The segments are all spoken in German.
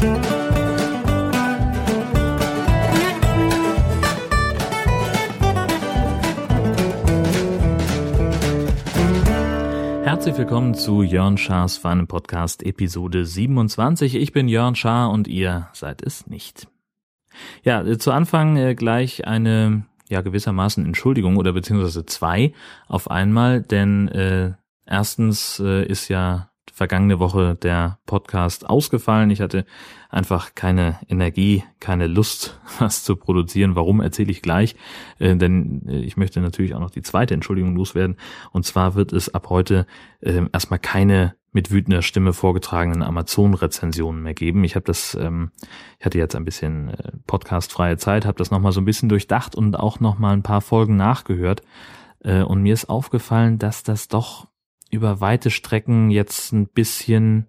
Herzlich willkommen zu Jörn Schars feinem Podcast Episode 27. Ich bin Jörn Schaar und ihr seid es nicht. Ja, äh, zu Anfang äh, gleich eine ja gewissermaßen Entschuldigung oder beziehungsweise zwei auf einmal, denn äh, erstens äh, ist ja vergangene Woche der Podcast ausgefallen. Ich hatte einfach keine Energie, keine Lust, was zu produzieren. Warum erzähle ich gleich? Äh, denn äh, ich möchte natürlich auch noch die zweite Entschuldigung loswerden. Und zwar wird es ab heute äh, erstmal keine mit wütender Stimme vorgetragenen Amazon-Rezensionen mehr geben. Ich habe das, ähm, ich hatte jetzt ein bisschen äh, podcastfreie Zeit, habe das nochmal so ein bisschen durchdacht und auch nochmal ein paar Folgen nachgehört. Äh, und mir ist aufgefallen, dass das doch über weite Strecken jetzt ein bisschen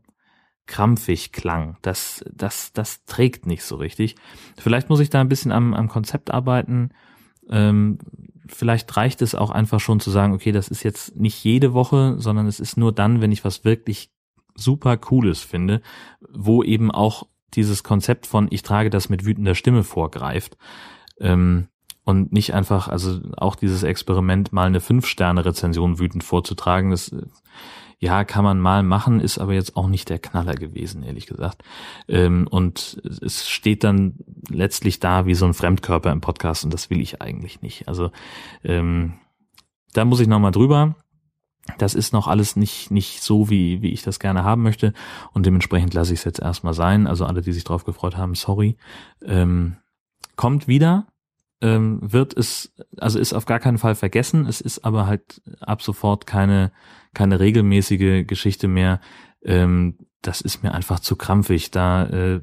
krampfig klang. Das, das, das trägt nicht so richtig. Vielleicht muss ich da ein bisschen am, am Konzept arbeiten. Ähm, vielleicht reicht es auch einfach schon zu sagen, okay, das ist jetzt nicht jede Woche, sondern es ist nur dann, wenn ich was wirklich super Cooles finde, wo eben auch dieses Konzept von ich trage das mit wütender Stimme vorgreift. Ähm, und nicht einfach, also auch dieses Experiment, mal eine Fünf-Sterne-Rezension wütend vorzutragen, das ja, kann man mal machen, ist aber jetzt auch nicht der Knaller gewesen, ehrlich gesagt. Ähm, und es steht dann letztlich da wie so ein Fremdkörper im Podcast und das will ich eigentlich nicht. Also ähm, da muss ich nochmal drüber. Das ist noch alles nicht, nicht so, wie, wie ich das gerne haben möchte. Und dementsprechend lasse ich es jetzt erstmal sein. Also alle, die sich drauf gefreut haben, sorry. Ähm, kommt wieder, ähm, wird es, also ist auf gar keinen Fall vergessen. Es ist aber halt ab sofort keine, keine regelmäßige Geschichte mehr. Ähm, das ist mir einfach zu krampfig, da äh,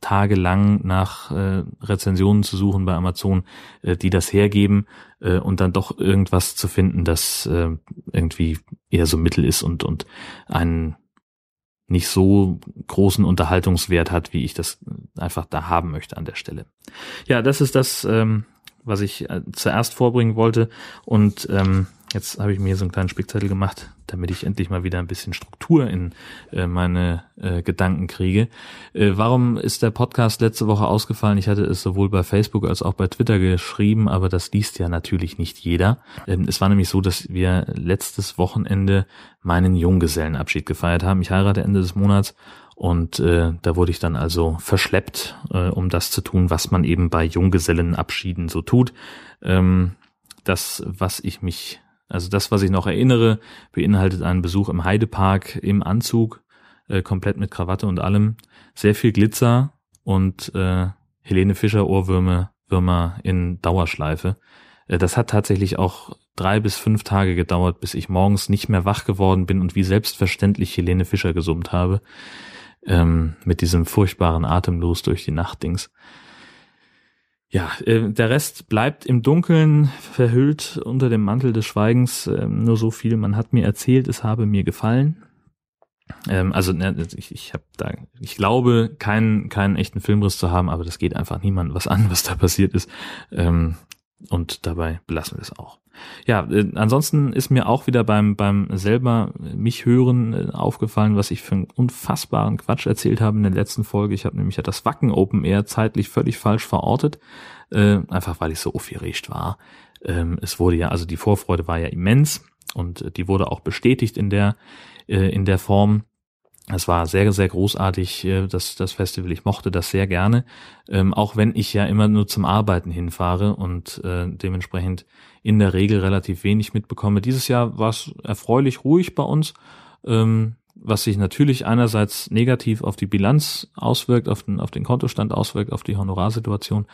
tagelang nach äh, Rezensionen zu suchen bei Amazon, äh, die das hergeben äh, und dann doch irgendwas zu finden, das äh, irgendwie eher so Mittel ist und und einen nicht so großen Unterhaltungswert hat, wie ich das einfach da haben möchte an der Stelle. Ja, das ist das, ähm, was ich äh, zuerst vorbringen wollte. Und ähm, jetzt habe ich mir so einen kleinen Spickzettel gemacht, damit ich endlich mal wieder ein bisschen Struktur in äh, meine äh, Gedanken kriege. Äh, warum ist der Podcast letzte Woche ausgefallen? Ich hatte es sowohl bei Facebook als auch bei Twitter geschrieben, aber das liest ja natürlich nicht jeder. Ähm, es war nämlich so, dass wir letztes Wochenende meinen Junggesellenabschied gefeiert haben. Ich heirate Ende des Monats und äh, da wurde ich dann also verschleppt, äh, um das zu tun, was man eben bei Junggesellenabschieden so tut. Ähm, das, was ich mich also das, was ich noch erinnere, beinhaltet einen Besuch im Heidepark im Anzug, äh, komplett mit Krawatte und allem, sehr viel Glitzer und äh, Helene Fischer Ohrwürmer Würmer in Dauerschleife. Äh, das hat tatsächlich auch drei bis fünf Tage gedauert, bis ich morgens nicht mehr wach geworden bin und wie selbstverständlich Helene Fischer gesummt habe. Ähm, mit diesem furchtbaren Atemlos durch die Nachtdings. Ja, äh, der Rest bleibt im Dunkeln verhüllt unter dem Mantel des Schweigens. Äh, nur so viel, man hat mir erzählt, es habe mir gefallen. Ähm, also ne, ich, ich habe da, ich glaube, keinen keinen echten Filmriss zu haben, aber das geht einfach niemandem was an, was da passiert ist. Ähm, und dabei belassen wir es auch. Ja, äh, ansonsten ist mir auch wieder beim, beim selber mich hören äh, aufgefallen, was ich für einen unfassbaren Quatsch erzählt habe in der letzten Folge. Ich habe nämlich ja das Wacken Open Air zeitlich völlig falsch verortet, äh, einfach weil ich so aufgeregt war. Ähm, es wurde ja, also die Vorfreude war ja immens und äh, die wurde auch bestätigt in der, äh, in der Form. Es war sehr, sehr großartig, äh, das, das Festival. Ich mochte das sehr gerne, ähm, auch wenn ich ja immer nur zum Arbeiten hinfahre und äh, dementsprechend in der Regel relativ wenig mitbekomme. Dieses Jahr war es erfreulich ruhig bei uns. Ähm, was sich natürlich einerseits negativ auf die Bilanz auswirkt, auf den, auf den Kontostand auswirkt, auf die Honorarsituation,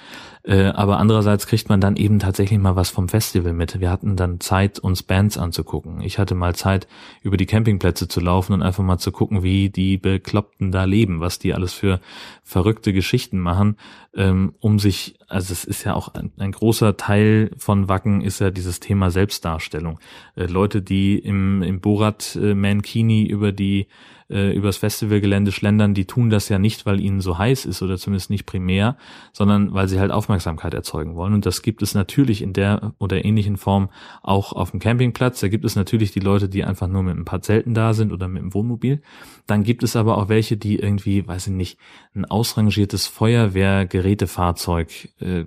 äh, aber andererseits kriegt man dann eben tatsächlich mal was vom Festival mit. Wir hatten dann Zeit, uns Bands anzugucken. Ich hatte mal Zeit, über die Campingplätze zu laufen und einfach mal zu gucken, wie die Bekloppten da leben, was die alles für verrückte Geschichten machen, ähm, um sich, also es ist ja auch ein, ein, großer Teil von Wacken ist ja dieses Thema Selbstdarstellung. Äh, Leute, die im, im Borat äh, Mankini über die äh, übers Festivalgelände schlendern, die tun das ja nicht, weil ihnen so heiß ist oder zumindest nicht primär, sondern weil sie halt Aufmerksamkeit erzeugen wollen. Und das gibt es natürlich in der oder ähnlichen Form auch auf dem Campingplatz. Da gibt es natürlich die Leute, die einfach nur mit ein paar Zelten da sind oder mit dem Wohnmobil. Dann gibt es aber auch welche, die irgendwie, weiß ich nicht, ein ausrangiertes Feuerwehrgerätefahrzeug äh,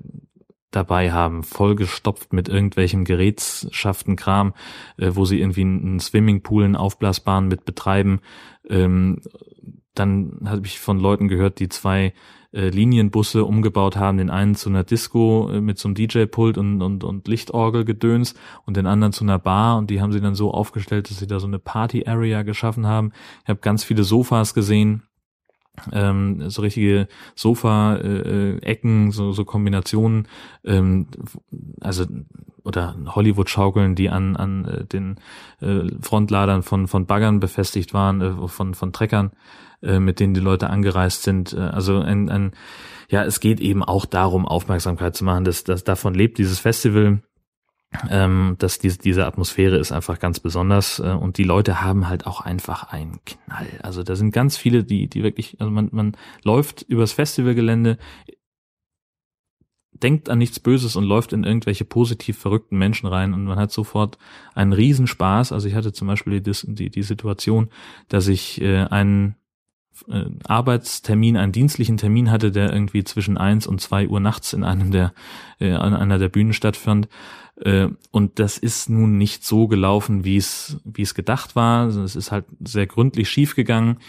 dabei haben, vollgestopft mit irgendwelchem Gerätschaftenkram, äh, wo sie irgendwie einen Swimmingpool, einen aufblasbaren mit betreiben. Ähm, dann habe ich von Leuten gehört, die zwei äh, Linienbusse umgebaut haben, den einen zu einer Disco äh, mit so einem DJ-Pult und, und, und Lichtorgelgedöns und den anderen zu einer Bar. Und die haben sie dann so aufgestellt, dass sie da so eine Party-Area geschaffen haben. Ich habe ganz viele Sofas gesehen, ähm, so richtige Sofa-Ecken, äh, so, so Kombinationen, ähm, also oder Hollywood-Schaukeln, die an, an äh, den äh, Frontladern von, von Baggern befestigt waren, äh, von, von Treckern, äh, mit denen die Leute angereist sind. Äh, also ein, ein, ja, es geht eben auch darum, Aufmerksamkeit zu machen. dass dass davon lebt dieses Festival ähm, dass diese, diese Atmosphäre ist einfach ganz besonders äh, und die Leute haben halt auch einfach einen Knall. Also da sind ganz viele, die, die wirklich, also man, man läuft übers Festivalgelände, denkt an nichts Böses und läuft in irgendwelche positiv verrückten Menschen rein und man hat sofort einen Riesenspaß. Also ich hatte zum Beispiel die, die, die Situation, dass ich äh, einen Arbeitstermin, einen dienstlichen Termin hatte, der irgendwie zwischen eins und zwei Uhr nachts in einem der, äh, an einer der Bühnen stattfand. Äh, und das ist nun nicht so gelaufen, wie es, wie es gedacht war. Also es ist halt sehr gründlich schiefgegangen.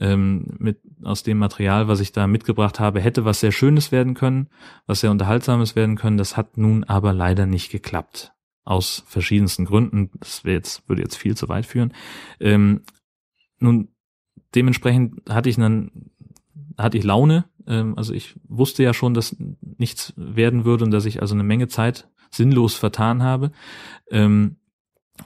Ähm, mit, aus dem Material, was ich da mitgebracht habe, hätte was sehr Schönes werden können, was sehr Unterhaltsames werden können. Das hat nun aber leider nicht geklappt. Aus verschiedensten Gründen. Das wäre jetzt, würde jetzt viel zu weit führen. Ähm, nun, dementsprechend hatte ich dann, hatte ich Laune. Ähm, also ich wusste ja schon, dass nichts werden würde und dass ich also eine Menge Zeit sinnlos vertan habe ähm,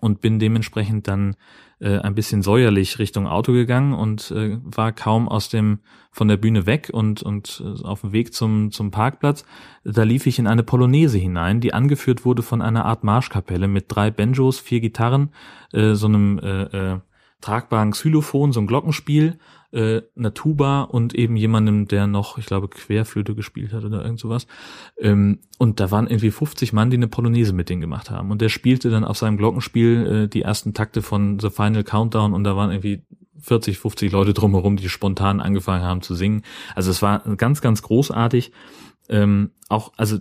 und bin dementsprechend dann äh, ein bisschen säuerlich Richtung Auto gegangen und äh, war kaum aus dem von der Bühne weg und und äh, auf dem Weg zum zum Parkplatz. Da lief ich in eine Polonaise hinein, die angeführt wurde von einer Art Marschkapelle mit drei Banjos, vier Gitarren, äh, so einem äh, äh, tragbaren Xylophon, so ein Glockenspiel äh, einer Tuba und eben jemandem, der noch, ich glaube, Querflöte gespielt hat oder irgend sowas. Ähm, und da waren irgendwie 50 Mann, die eine Polonaise mit denen gemacht haben. Und der spielte dann auf seinem Glockenspiel äh, die ersten Takte von The Final Countdown und da waren irgendwie 40, 50 Leute drumherum, die spontan angefangen haben zu singen. Also es war ganz, ganz großartig. Ähm, auch, also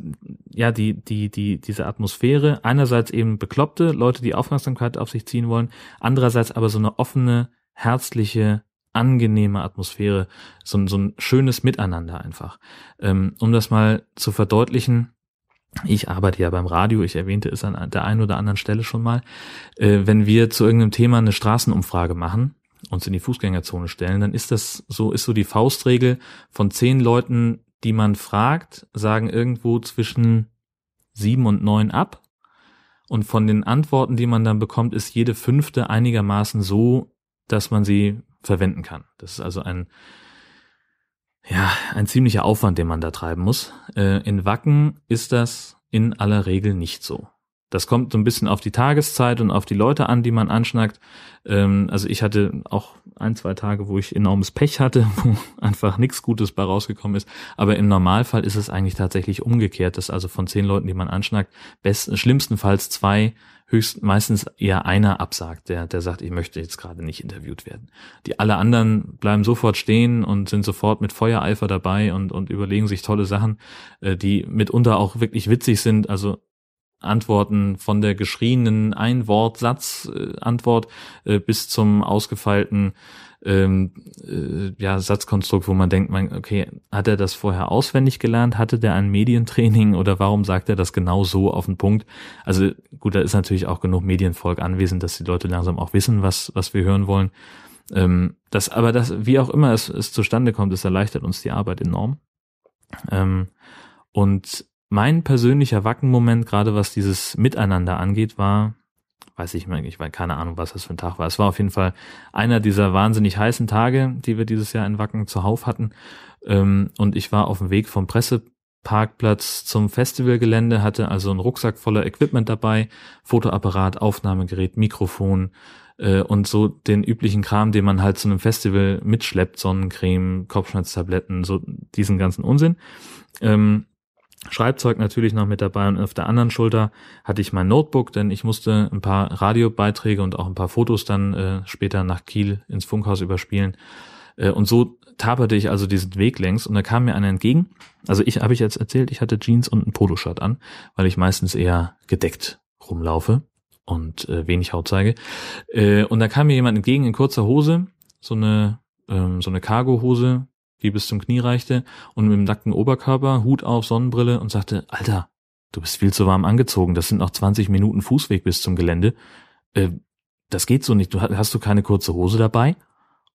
ja, die, die, die, diese Atmosphäre, einerseits eben bekloppte Leute, die Aufmerksamkeit auf sich ziehen wollen, andererseits aber so eine offene, herzliche, angenehme Atmosphäre, so, so ein schönes Miteinander einfach. Ähm, um das mal zu verdeutlichen, ich arbeite ja beim Radio, ich erwähnte es an der einen oder anderen Stelle schon mal. Äh, wenn wir zu irgendeinem Thema eine Straßenumfrage machen, uns in die Fußgängerzone stellen, dann ist das so, ist so die Faustregel von zehn Leuten, die man fragt, sagen irgendwo zwischen sieben und neun ab. Und von den Antworten, die man dann bekommt, ist jede fünfte einigermaßen so, dass man sie verwenden kann. Das ist also ein, ja, ein ziemlicher Aufwand, den man da treiben muss. Äh, in Wacken ist das in aller Regel nicht so. Das kommt so ein bisschen auf die Tageszeit und auf die Leute an, die man anschnackt. Ähm, also ich hatte auch ein, zwei Tage, wo ich enormes Pech hatte, wo einfach nichts Gutes bei rausgekommen ist. Aber im Normalfall ist es eigentlich tatsächlich umgekehrt, dass also von zehn Leuten, die man anschnackt, best, schlimmstenfalls zwei höchst meistens eher einer absagt, der, der sagt, ich möchte jetzt gerade nicht interviewt werden. Die alle anderen bleiben sofort stehen und sind sofort mit Feuereifer dabei und, und überlegen sich tolle Sachen, äh, die mitunter auch wirklich witzig sind. Also Antworten von der geschrienen Ein-Wort-Satz-Antwort äh, bis zum ausgefeilten ähm, äh, ja, Satzkonstrukt, wo man denkt, man, okay, hat er das vorher auswendig gelernt? Hatte der ein Medientraining oder warum sagt er das genau so auf den Punkt? Also gut, da ist natürlich auch genug Medienvolk anwesend, dass die Leute langsam auch wissen, was, was wir hören wollen. Ähm, das, aber das, wie auch immer es, es zustande kommt, es erleichtert uns die Arbeit enorm. Ähm, und mein persönlicher Wackenmoment, gerade was dieses Miteinander angeht, war, weiß ich mal, ich weiß keine Ahnung, was das für ein Tag war. Es war auf jeden Fall einer dieser wahnsinnig heißen Tage, die wir dieses Jahr in Wacken zuhauf hatten. Ähm, und ich war auf dem Weg vom Presseparkplatz zum Festivalgelände, hatte also einen Rucksack voller Equipment dabei, Fotoapparat, Aufnahmegerät, Mikrofon, äh, und so den üblichen Kram, den man halt zu einem Festival mitschleppt, Sonnencreme, Kopfschmerztabletten, so diesen ganzen Unsinn. Ähm, Schreibzeug natürlich noch mit dabei und auf der anderen Schulter hatte ich mein Notebook, denn ich musste ein paar Radiobeiträge und auch ein paar Fotos dann äh, später nach Kiel ins Funkhaus überspielen. Äh, und so taperte ich also diesen Weg längs und da kam mir einer entgegen. Also ich habe ich jetzt erzählt, ich hatte Jeans und ein Poloshirt an, weil ich meistens eher gedeckt rumlaufe und äh, wenig Haut zeige. Äh, und da kam mir jemand entgegen in kurzer Hose, so eine ähm, so eine Cargo-Hose, die bis zum Knie reichte und mit dem nackten Oberkörper, Hut auf, Sonnenbrille und sagte, Alter, du bist viel zu warm angezogen, das sind noch 20 Minuten Fußweg bis zum Gelände. Äh, das geht so nicht. Du hast du keine kurze Hose dabei?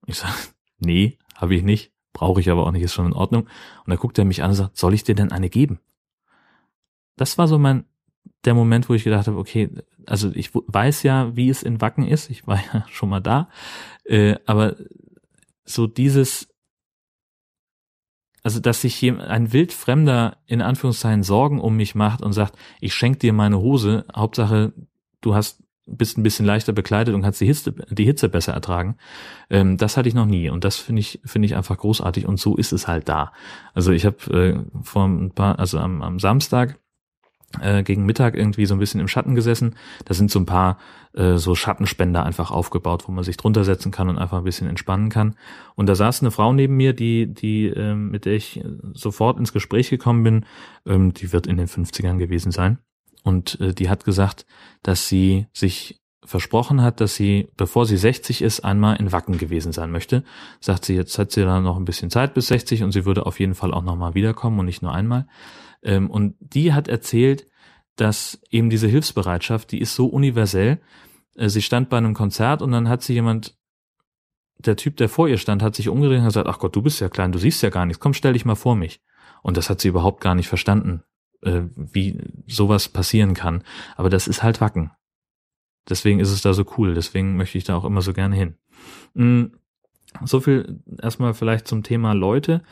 Ich sag, nee, habe ich nicht, brauche ich aber auch nicht, ist schon in Ordnung. Und dann guckt er mich an und sagt, soll ich dir denn eine geben? Das war so mein der Moment, wo ich gedacht habe, okay, also ich weiß ja, wie es in Wacken ist, ich war ja schon mal da, äh, aber so dieses also dass sich ein wildfremder in Anführungszeichen Sorgen um mich macht und sagt, ich schenke dir meine Hose, Hauptsache du hast bist ein bisschen leichter bekleidet und kannst die Hitze, die Hitze besser ertragen. Ähm, das hatte ich noch nie und das finde ich finde ich einfach großartig und so ist es halt da. Also ich habe äh, vor ein paar, also am, am Samstag äh, gegen Mittag irgendwie so ein bisschen im Schatten gesessen. Da sind so ein paar äh, so Schattenspender einfach aufgebaut, wo man sich drunter setzen kann und einfach ein bisschen entspannen kann. Und da saß eine Frau neben mir, die, die, äh, mit der ich sofort ins Gespräch gekommen bin. Ähm, die wird in den 50ern gewesen sein. Und äh, die hat gesagt, dass sie sich versprochen hat, dass sie, bevor sie 60 ist, einmal in Wacken gewesen sein möchte. Sagt sie, jetzt hat sie da noch ein bisschen Zeit bis 60 und sie würde auf jeden Fall auch nochmal wiederkommen und nicht nur einmal. Ähm, und die hat erzählt, dass eben diese Hilfsbereitschaft, die ist so universell. Äh, sie stand bei einem Konzert und dann hat sie jemand, der Typ, der vor ihr stand, hat sich umgedreht und gesagt, ach Gott, du bist ja klein, du siehst ja gar nichts, komm, stell dich mal vor mich. Und das hat sie überhaupt gar nicht verstanden, äh, wie sowas passieren kann. Aber das ist halt Wacken. Deswegen ist es da so cool, deswegen möchte ich da auch immer so gerne hin. Mm, so viel erstmal vielleicht zum Thema Leute.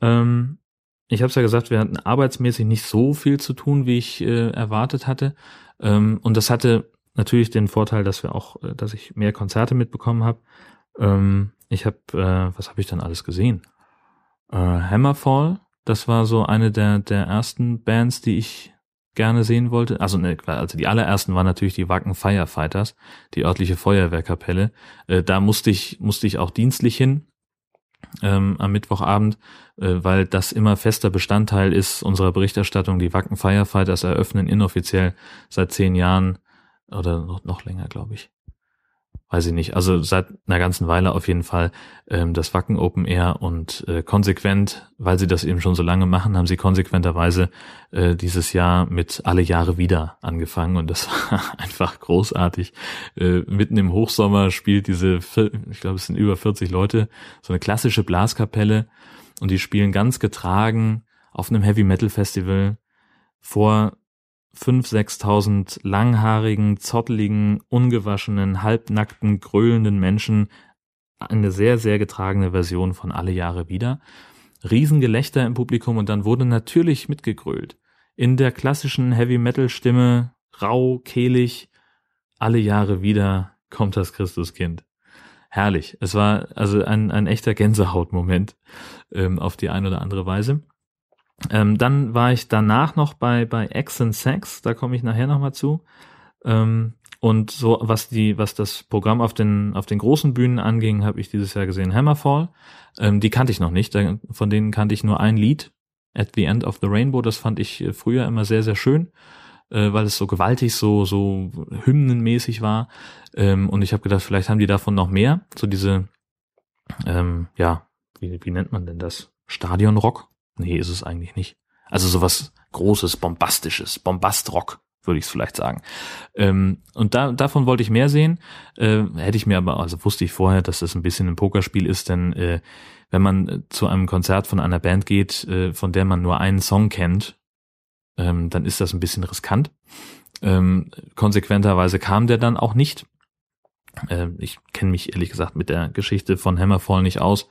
Ähm, ich habe es ja gesagt, wir hatten arbeitsmäßig nicht so viel zu tun, wie ich äh, erwartet hatte. Ähm, und das hatte natürlich den Vorteil, dass wir auch, äh, dass ich mehr Konzerte mitbekommen habe. Ähm, ich habe, äh, was habe ich dann alles gesehen? Äh, Hammerfall, das war so eine der der ersten Bands, die ich gerne sehen wollte. Also ne, also die allerersten waren natürlich die Wacken Firefighters, die örtliche Feuerwehrkapelle. Äh, da musste ich musste ich auch dienstlich hin ähm, am Mittwochabend, äh, weil das immer fester Bestandteil ist unserer Berichterstattung. Die Wacken Firefighters eröffnen inoffiziell seit zehn Jahren oder noch, noch länger, glaube ich, weiß ich nicht, also seit einer ganzen Weile auf jeden Fall ähm, das Wacken Open Air und äh, konsequent, weil sie das eben schon so lange machen, haben sie konsequenterweise äh, dieses Jahr mit alle Jahre wieder angefangen. Und das war einfach großartig. Äh, mitten im Hochsommer spielt diese, ich glaube es sind über 40 Leute, so eine klassische Blaskapelle. Und die spielen ganz getragen auf einem Heavy Metal Festival vor 5.000, 6.000 langhaarigen, zotteligen, ungewaschenen, halbnackten, gröhlenden Menschen eine sehr, sehr getragene Version von Alle Jahre wieder. Riesengelächter im Publikum und dann wurde natürlich mitgegrölt. In der klassischen Heavy-Metal-Stimme, rau, kehlig, alle Jahre wieder kommt das Christuskind. Herrlich. Es war also ein, ein echter Gänsehautmoment ähm, auf die eine oder andere Weise. Ähm, dann war ich danach noch bei, bei X and Sex, da komme ich nachher nochmal zu. Ähm, und so, was die, was das Programm auf den, auf den großen Bühnen anging, habe ich dieses Jahr gesehen Hammerfall. Ähm, die kannte ich noch nicht. Von denen kannte ich nur ein Lied, At the End of the Rainbow. Das fand ich äh, früher immer sehr, sehr schön, äh, weil es so gewaltig, so, so hymnenmäßig war. Ähm, und ich habe gedacht, vielleicht haben die davon noch mehr. So diese, ähm, ja, wie, wie nennt man denn das? Stadionrock Nee, ist es eigentlich nicht. Also sowas Großes, Bombastisches, Bombastrock, würde ich es vielleicht sagen. Ähm, und da, davon wollte ich mehr sehen. Äh, hätte ich mir aber, also wusste ich vorher, dass das ein bisschen ein Pokerspiel ist, denn äh, wenn man äh, zu einem Konzert von einer Band geht, äh, von der man nur einen Song kennt, ähm, dann ist das ein bisschen riskant. Ähm, konsequenterweise kam der dann auch nicht. Äh, ich kenne mich ehrlich gesagt mit der Geschichte von Hammerfall nicht aus.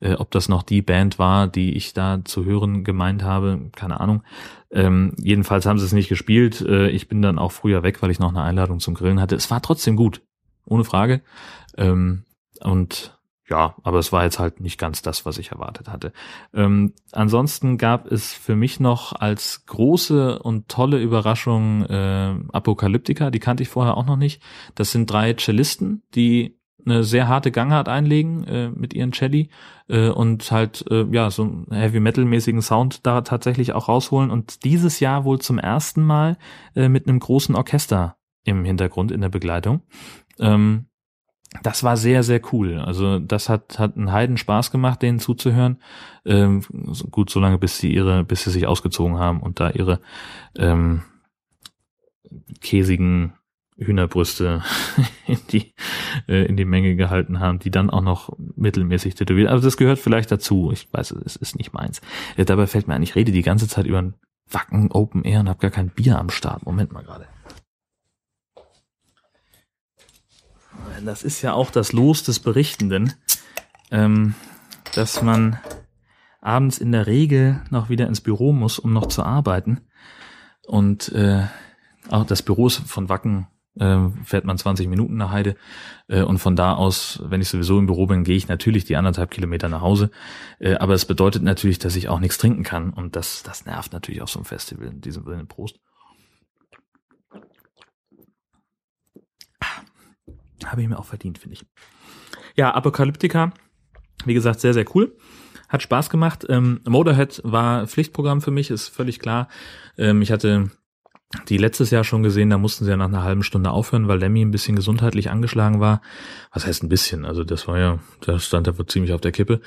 Äh, ob das noch die Band war, die ich da zu hören gemeint habe, keine Ahnung. Ähm, jedenfalls haben sie es nicht gespielt. Äh, ich bin dann auch früher weg, weil ich noch eine Einladung zum Grillen hatte. Es war trotzdem gut. ohne Frage. Ähm, und ja, aber es war jetzt halt nicht ganz das, was ich erwartet hatte. Ähm, ansonsten gab es für mich noch als große und tolle Überraschung äh, Apokalyptika, die kannte ich vorher auch noch nicht. Das sind drei Cellisten, die eine sehr harte Gangart einlegen äh, mit ihren Celli äh, und halt äh, ja so einen Heavy Metal mäßigen Sound da tatsächlich auch rausholen und dieses Jahr wohl zum ersten Mal äh, mit einem großen Orchester im Hintergrund in der Begleitung. Ähm, das war sehr, sehr cool. Also das hat, hat einen Heiden Spaß gemacht, denen zuzuhören. Ähm, gut, solange bis sie ihre, bis sie sich ausgezogen haben und da ihre ähm, käsigen Hühnerbrüste in die, äh, in die Menge gehalten haben, die dann auch noch mittelmäßig tätowiert. Also das gehört vielleicht dazu. Ich weiß, es ist nicht meins. Äh, dabei fällt mir ein, ich rede die ganze Zeit über ein Wacken Open Air und habe gar kein Bier am Start. Moment mal gerade. Das ist ja auch das Los des Berichtenden, ähm, dass man abends in der Regel noch wieder ins Büro muss, um noch zu arbeiten. Und äh, auch das Büro ist von Wacken äh, fährt man 20 Minuten nach Heide äh, und von da aus, wenn ich sowieso im Büro bin, gehe ich natürlich die anderthalb Kilometer nach Hause. Äh, aber es bedeutet natürlich, dass ich auch nichts trinken kann und das, das nervt natürlich auf so einem Festival. In diesem Sinne Prost. Habe ich mir auch verdient, finde ich. Ja, Apokalyptika, wie gesagt, sehr, sehr cool. Hat Spaß gemacht. Ähm, Motorhead war Pflichtprogramm für mich, ist völlig klar. Ähm, ich hatte die letztes Jahr schon gesehen, da mussten sie ja nach einer halben Stunde aufhören, weil Lemmy ein bisschen gesundheitlich angeschlagen war. Was heißt ein bisschen? Also das war ja, da stand er ziemlich auf der Kippe.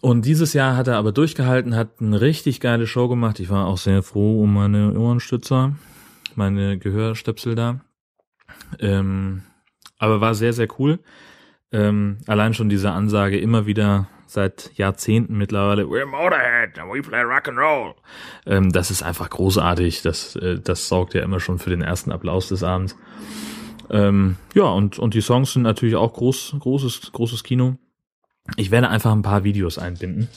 Und dieses Jahr hat er aber durchgehalten, hat eine richtig geile Show gemacht. Ich war auch sehr froh um meine Ohrenstützer, meine Gehörstöpsel da. Ähm, aber war sehr, sehr cool. Ähm, allein schon diese Ansage immer wieder seit Jahrzehnten mittlerweile, we're Motorhead and we play rock and roll. Ähm, das ist einfach großartig. Das, äh, das sorgt ja immer schon für den ersten Applaus des Abends. Ähm, ja, und, und die Songs sind natürlich auch groß, großes, großes Kino. Ich werde einfach ein paar Videos einbinden.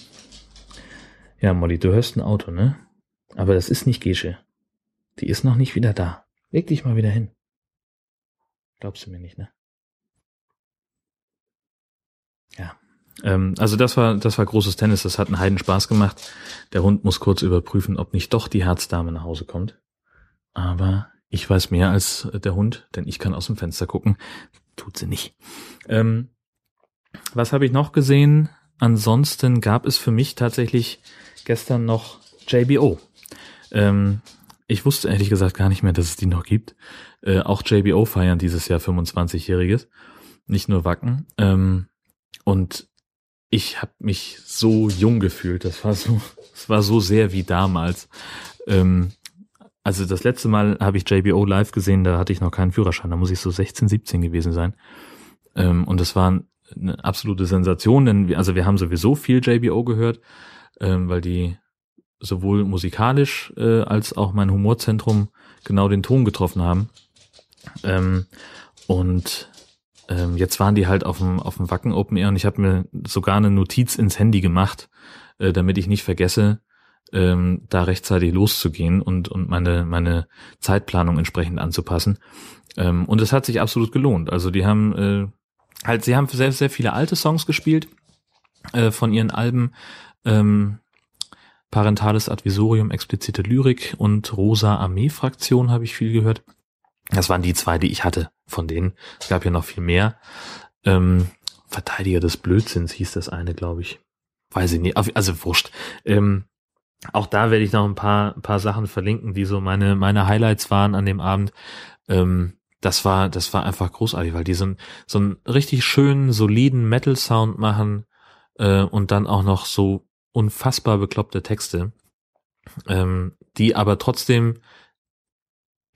Ja, Molly, du hörst ein Auto, ne? Aber das ist nicht Gesche. Die ist noch nicht wieder da. Leg dich mal wieder hin. Glaubst du mir nicht, ne? Ja. Ähm, also das war, das war großes Tennis, das hat einen Heiden Spaß gemacht. Der Hund muss kurz überprüfen, ob nicht doch die Herzdame nach Hause kommt. Aber ich weiß mehr als der Hund, denn ich kann aus dem Fenster gucken. Tut sie nicht. Ähm, was habe ich noch gesehen? Ansonsten gab es für mich tatsächlich gestern noch JBO. Ähm, ich wusste ehrlich gesagt gar nicht mehr, dass es die noch gibt. Äh, auch JBO feiern dieses Jahr 25-jähriges, nicht nur Wacken. Ähm, und ich habe mich so jung gefühlt. Das war so, es war so sehr wie damals. Ähm, also das letzte Mal habe ich JBO live gesehen, da hatte ich noch keinen Führerschein, da muss ich so 16, 17 gewesen sein. Ähm, und es war eine absolute Sensation, denn wir, also wir haben sowieso viel JBO gehört, ähm, weil die sowohl musikalisch äh, als auch mein Humorzentrum genau den Ton getroffen haben. Ähm, und ähm, jetzt waren die halt auf dem, auf dem Wacken Open Air und ich habe mir sogar eine Notiz ins Handy gemacht, äh, damit ich nicht vergesse, ähm, da rechtzeitig loszugehen und, und meine, meine Zeitplanung entsprechend anzupassen. Ähm, und es hat sich absolut gelohnt. Also die haben äh, halt, sie haben sehr, sehr viele alte Songs gespielt äh, von ihren Alben. Ähm, Parentales Advisorium, explizite Lyrik und Rosa Armee Fraktion habe ich viel gehört. Das waren die zwei, die ich hatte von denen. Es gab ja noch viel mehr. Ähm, Verteidiger des Blödsinns hieß das eine, glaube ich. Weiß ich nicht. Also wurscht. Ähm, auch da werde ich noch ein paar, paar Sachen verlinken, die so meine, meine Highlights waren an dem Abend. Ähm, das war, das war einfach großartig, weil die so, ein, so einen richtig schönen, soliden Metal-Sound machen äh, und dann auch noch so unfassbar bekloppte Texte, ähm, die aber trotzdem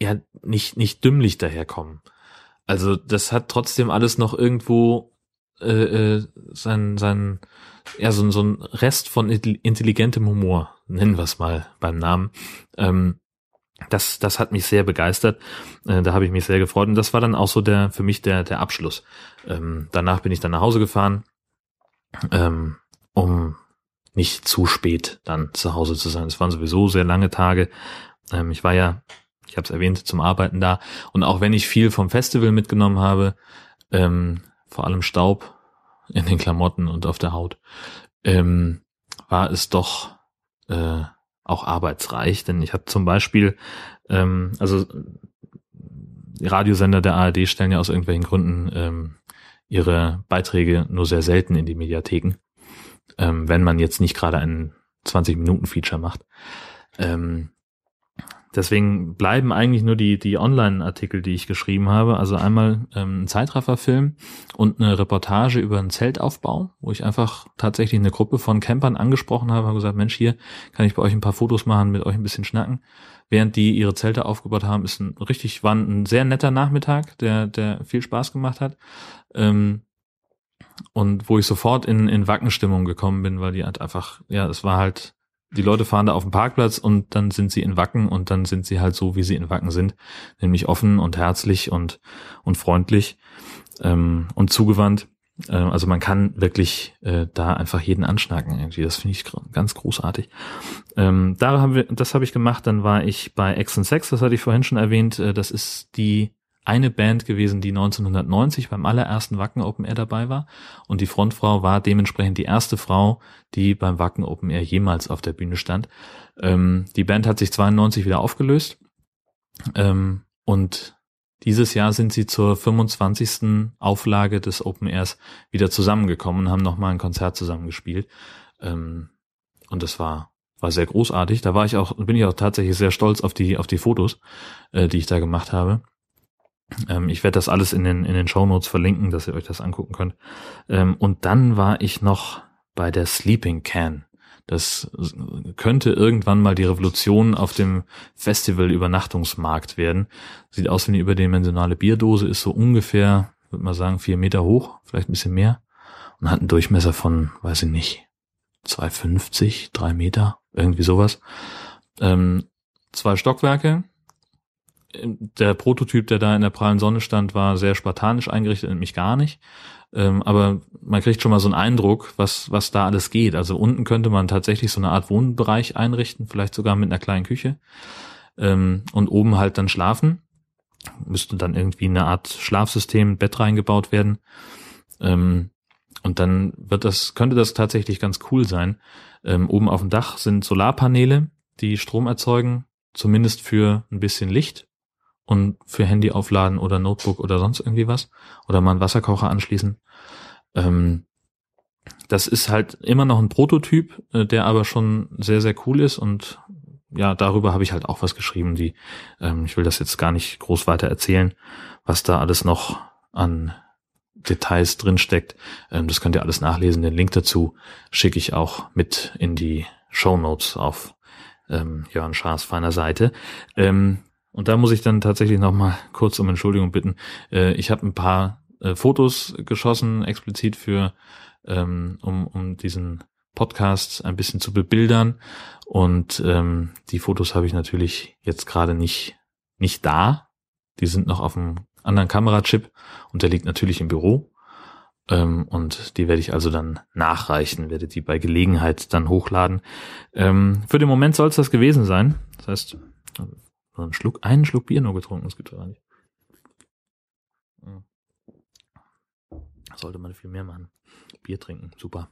ja nicht, nicht dümmlich daherkommen. Also das hat trotzdem alles noch irgendwo äh, äh, sein, sein, ja, so, so ein Rest von intelligentem Humor, nennen wir es mal beim Namen. Ähm, das, das hat mich sehr begeistert. Äh, da habe ich mich sehr gefreut. Und das war dann auch so der für mich der, der Abschluss. Ähm, danach bin ich dann nach Hause gefahren, ähm, um nicht zu spät dann zu Hause zu sein. Es waren sowieso sehr lange Tage. Ähm, ich war ja ich habe es erwähnt, zum Arbeiten da. Und auch wenn ich viel vom Festival mitgenommen habe, ähm, vor allem Staub in den Klamotten und auf der Haut, ähm, war es doch äh, auch arbeitsreich. Denn ich habe zum Beispiel, ähm, also die Radiosender der ARD stellen ja aus irgendwelchen Gründen ähm, ihre Beiträge nur sehr selten in die Mediatheken, ähm, wenn man jetzt nicht gerade einen 20-Minuten-Feature macht. Ähm, deswegen bleiben eigentlich nur die, die Online-Artikel, die ich geschrieben habe. Also einmal ähm, ein Zeitrafferfilm und eine Reportage über einen Zeltaufbau, wo ich einfach tatsächlich eine Gruppe von Campern angesprochen habe, habe gesagt, Mensch, hier kann ich bei euch ein paar Fotos machen, mit euch ein bisschen schnacken. Während die ihre Zelte aufgebaut haben, ist ein richtig, war ein sehr netter Nachmittag, der, der viel Spaß gemacht hat. Ähm, und wo ich sofort in, in Wackenstimmung gekommen bin, weil die halt einfach, ja, es war halt die Leute fahren da auf dem Parkplatz und dann sind sie in Wacken und dann sind sie halt so, wie sie in Wacken sind, nämlich offen und herzlich und, und freundlich ähm, und zugewandt. Äh, also man kann wirklich äh, da einfach jeden anschnacken irgendwie. Das finde ich ganz großartig. Ähm, da haben wir, das habe ich gemacht. Dann war ich bei X Sex, das hatte ich vorhin schon erwähnt. Äh, das ist die eine Band gewesen, die 1990 beim allerersten Wacken Open Air dabei war. Und die Frontfrau war dementsprechend die erste Frau, die beim Wacken Open Air jemals auf der Bühne stand. Ähm, die Band hat sich 92 wieder aufgelöst. Ähm, und dieses Jahr sind sie zur 25. Auflage des Open Airs wieder zusammengekommen und haben nochmal ein Konzert zusammengespielt. Ähm, und das war war sehr großartig. Da war ich auch, bin ich auch tatsächlich sehr stolz auf die, auf die Fotos, äh, die ich da gemacht habe. Ähm, ich werde das alles in den, in den Show Notes verlinken, dass ihr euch das angucken könnt. Ähm, und dann war ich noch bei der Sleeping Can. Das könnte irgendwann mal die Revolution auf dem Festival Übernachtungsmarkt werden. Sieht aus wie eine überdimensionale Bierdose, ist so ungefähr, würde man sagen, vier Meter hoch, vielleicht ein bisschen mehr. Und hat einen Durchmesser von, weiß ich nicht, 2,50, drei Meter, irgendwie sowas. Ähm, zwei Stockwerke, der Prototyp, der da in der prallen Sonne stand, war sehr spartanisch eingerichtet, nämlich gar nicht. Ähm, aber man kriegt schon mal so einen Eindruck, was, was da alles geht. Also unten könnte man tatsächlich so eine Art Wohnbereich einrichten, vielleicht sogar mit einer kleinen Küche. Ähm, und oben halt dann schlafen. Müsste dann irgendwie eine Art Schlafsystem, Bett reingebaut werden. Ähm, und dann wird das, könnte das tatsächlich ganz cool sein. Ähm, oben auf dem Dach sind Solarpaneele, die Strom erzeugen, zumindest für ein bisschen Licht und für Handy aufladen oder Notebook oder sonst irgendwie was oder mal einen Wasserkocher anschließen. Ähm, das ist halt immer noch ein Prototyp, äh, der aber schon sehr, sehr cool ist und ja, darüber habe ich halt auch was geschrieben, die, ähm, ich will das jetzt gar nicht groß weiter erzählen, was da alles noch an Details drinsteckt. Ähm, das könnt ihr alles nachlesen. Den Link dazu schicke ich auch mit in die Show Notes auf ähm, Jörn Schaas feiner Seite. Ähm, und da muss ich dann tatsächlich nochmal kurz um Entschuldigung bitten. Äh, ich habe ein paar äh, Fotos geschossen, explizit für, ähm, um, um diesen Podcast ein bisschen zu bebildern. Und ähm, die Fotos habe ich natürlich jetzt gerade nicht, nicht da. Die sind noch auf dem anderen Kamerachip und der liegt natürlich im Büro. Ähm, und die werde ich also dann nachreichen, werde die bei Gelegenheit dann hochladen. Ähm, für den Moment soll es das gewesen sein. Das heißt, einen Schluck, einen Schluck Bier nur getrunken, das gibt es gar nicht. Sollte man viel mehr machen. Bier trinken, super.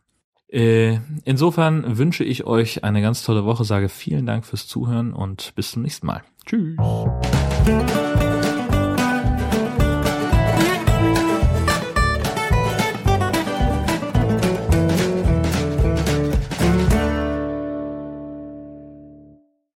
Äh, insofern wünsche ich euch eine ganz tolle Woche, sage vielen Dank fürs Zuhören und bis zum nächsten Mal. Tschüss.